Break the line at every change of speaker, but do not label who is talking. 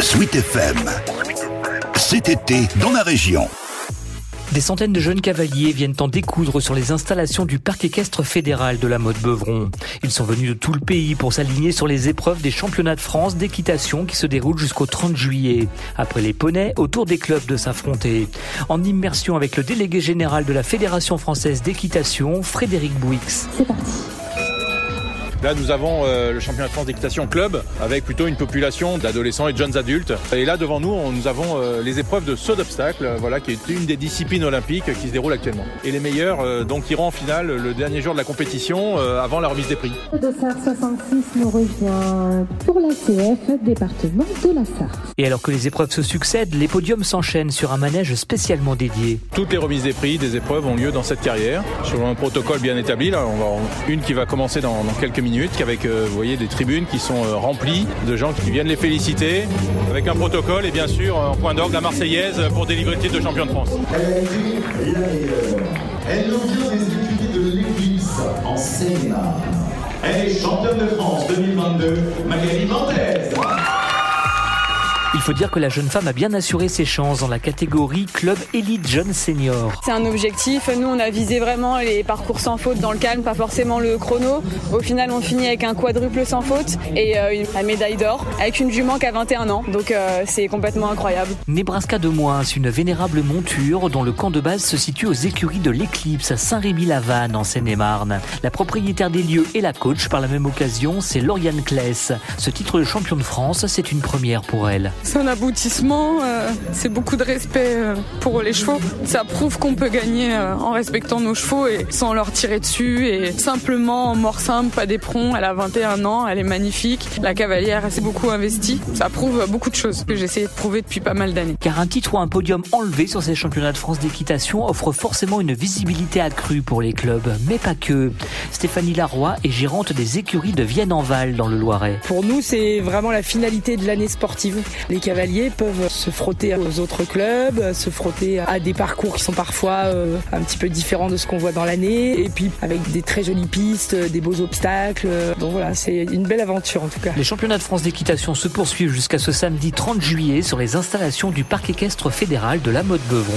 Sweet FM. Cet été, dans la région.
Des centaines de jeunes cavaliers viennent en découdre sur les installations du parc équestre fédéral de la mode Beuvron. Ils sont venus de tout le pays pour s'aligner sur les épreuves des championnats de France d'équitation qui se déroulent jusqu'au 30 juillet. Après les poneys, autour des clubs de s'affronter. En immersion avec le délégué général de la Fédération française d'équitation, Frédéric Bouix.
C'est parti.
Là, nous avons euh, le championnat de France d'équitation club avec plutôt une population d'adolescents et de jeunes adultes. Et là, devant nous, on, nous avons euh, les épreuves de saut d'obstacle, euh, voilà, qui est une des disciplines olympiques qui se déroule actuellement. Et les meilleurs, euh, donc, iront en finale le dernier jour de la compétition euh, avant la remise des prix.
Le dossard 66 nous revient pour la CF, département de la Sarthe.
Et alors que les épreuves se succèdent, les podiums s'enchaînent sur un manège spécialement dédié.
Toutes les remises des prix des épreuves ont lieu dans cette carrière, selon un protocole bien établi. Là, on va en- une qui va commencer dans, dans quelques minutes, avec, euh, vous voyez, des tribunes qui sont euh, remplies de gens qui viennent les féliciter, avec un protocole et bien sûr, en point d'orgue, la Marseillaise pour délivrer le titre de champion de France.
Elle été la meilleure. Elle nous vient des écuries de l'Église en Seine-et-Marne. Elle est championne de France 2022, Magali Mendez.
Il faut dire que la jeune femme a bien assuré ses chances dans la catégorie club élite jeune senior.
C'est un objectif. Nous, on a visé vraiment les parcours sans faute dans le calme, pas forcément le chrono. Au final, on finit avec un quadruple sans faute et euh, une, la médaille d'or avec une jument qui a 21 ans. Donc, euh, c'est complètement incroyable.
Nebraska de Moins, une vénérable monture dont le camp de base se situe aux écuries de l'Éclipse à Saint-Rémy-la-Vanne en Seine-et-Marne. La propriétaire des lieux et la coach par la même occasion, c'est Lauriane Kless. Ce titre de champion de France, c'est une première pour elle.
Un aboutissement, euh, c'est beaucoup de respect euh, pour les chevaux. Ça prouve qu'on peut gagner euh, en respectant nos chevaux et sans leur tirer dessus et simplement en mort simple, pas d'éperon. Elle a 21 ans, elle est magnifique. La cavalière, elle s'est beaucoup investie. Ça prouve beaucoup de choses que j'essaie de prouver depuis pas mal d'années.
Car un titre ou un podium enlevé sur ces championnats de France d'équitation offre forcément une visibilité accrue pour les clubs, mais pas que. Stéphanie Larroy est gérante des écuries de Vienne-en-Val dans le Loiret.
Pour nous, c'est vraiment la finalité de l'année sportive. Les cavaliers peuvent se frotter aux autres clubs, se frotter à des parcours qui sont parfois euh, un petit peu différents de ce qu'on voit dans l'année, et puis avec des très jolies pistes, des beaux obstacles. Donc voilà, c'est une belle aventure en tout cas.
Les championnats de France d'équitation se poursuivent jusqu'à ce samedi 30 juillet sur les installations du parc équestre fédéral de la Motte Beuvron.